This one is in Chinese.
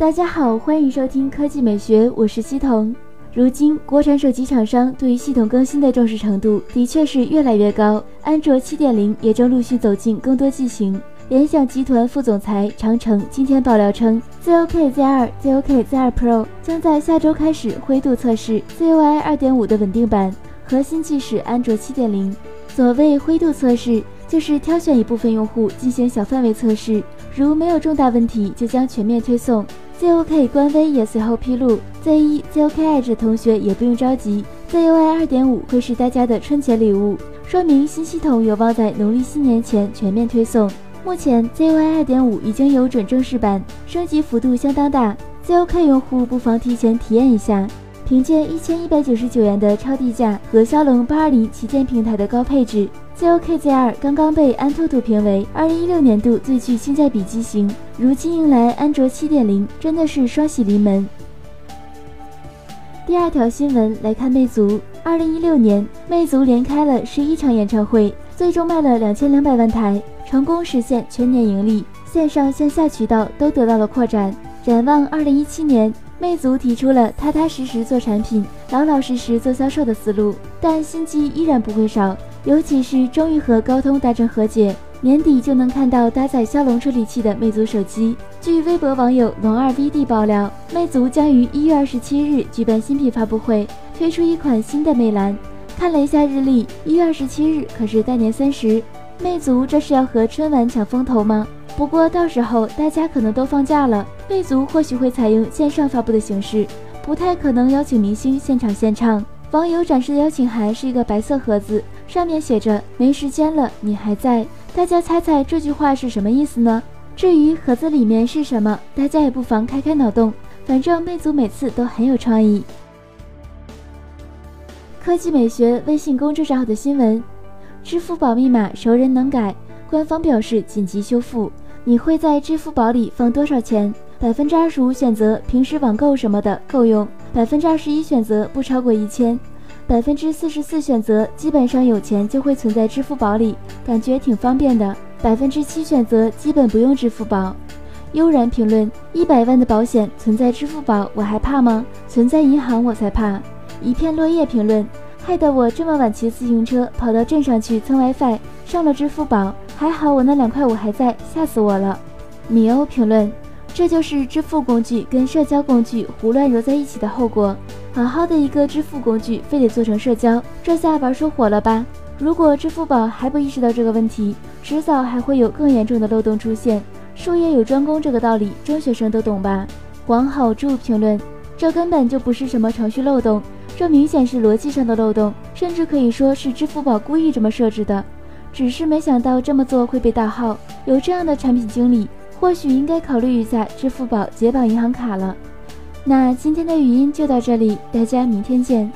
大家好，欢迎收听科技美学，我是西彤。如今，国产手机厂商对于系统更新的重视程度的确是越来越高，安卓七点零也正陆续走进更多机型。联想集团副总裁长城今天爆料称，ZOK Z2、ZOK Z2 Pro 将在下周开始灰度测试 ZUI 2.5的稳定版，核心即使安卓七点零。所谓灰度测试，就是挑选一部分用户进行小范围测试，如没有重大问题，就将全面推送。ZOK 官微也随后披露，Z1、ZOK Edge 同学也不用着急，ZUI 2.5会是大家的春节礼物，说明新系统有望在农历新年前全面推送。目前 ZUI 2.5已经有准正式版，升级幅度相当大，ZOK 用户不妨提前体验一下。凭借一千一百九十九元的超低价和骁龙八二零旗舰平台的高配置，ZOK Z2 刚刚被安兔兔评为二零一六年度最具性价比机型。如今迎来安卓七点零，真的是双喜临门。第二条新闻来看，魅族二零一六年，魅族连开了十一场演唱会，最终卖了两千两百万台，成功实现全年盈利，线上线下渠道都得到了扩展。展望二零一七年。魅族提出了踏踏实实做产品、老老实实做销售的思路，但新机依然不会少。尤其是终于和高通达成和解，年底就能看到搭载骁龙处理器的魅族手机。据微博网友龙二 VD 爆料，魅族将于一月二十七日举办新品发布会，推出一款新的魅蓝。看了一下日历，一月二十七日可是大年三十，魅族这是要和春晚抢风头吗？不过到时候大家可能都放假了，魅族或许会采用线上发布的形式，不太可能邀请明星现场献唱。网友展示的邀请函是一个白色盒子，上面写着“没时间了，你还在”。大家猜猜这句话是什么意思呢？至于盒子里面是什么，大家也不妨开开脑洞。反正魅族每次都很有创意。科技美学微信公众号的新闻：支付宝密码熟人能改，官方表示紧急修复。你会在支付宝里放多少钱？百分之二十五选择平时网购什么的够用，百分之二十一选择不超过一千，百分之四十四选择基本上有钱就会存在支付宝里，感觉挺方便的，百分之七选择基本不用支付宝。悠然评论：一百万的保险存在支付宝我还怕吗？存在银行我才怕。一片落叶评论：害得我这么晚骑自行车跑到镇上去蹭 WiFi，上了支付宝。还好我那两块五还在，吓死我了。米欧评论：这就是支付工具跟社交工具胡乱揉在一起的后果。好好的一个支付工具，非得做成社交，这下玩出火了吧？如果支付宝还不意识到这个问题，迟早还会有更严重的漏洞出现。术业有专攻这个道理，中学生都懂吧？黄好柱评论：这根本就不是什么程序漏洞，这明显是逻辑上的漏洞，甚至可以说是支付宝故意这么设置的。只是没想到这么做会被盗号，有这样的产品经理，或许应该考虑一下支付宝解绑银行卡了。那今天的语音就到这里，大家明天见。